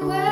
the world.